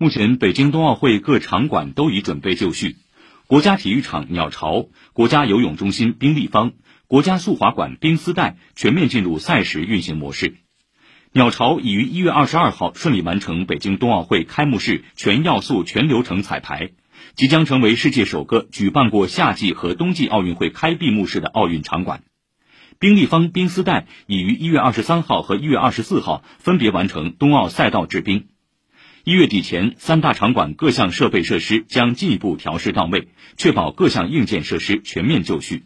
目前，北京冬奥会各场馆都已准备就绪，国家体育场鸟巢、国家游泳中心冰立方、国家速滑馆冰丝带全面进入赛时运行模式。鸟巢已于一月二十二号顺利完成北京冬奥会开幕式全要素全流程彩排，即将成为世界首个举办过夏季和冬季奥运会开闭幕式的奥运场馆。冰立方冰丝带已于一月二十三号和一月二十四号分别完成冬奥赛道制冰。一月底前，三大场馆各项设备设施将进一步调试到位，确保各项硬件设施全面就绪。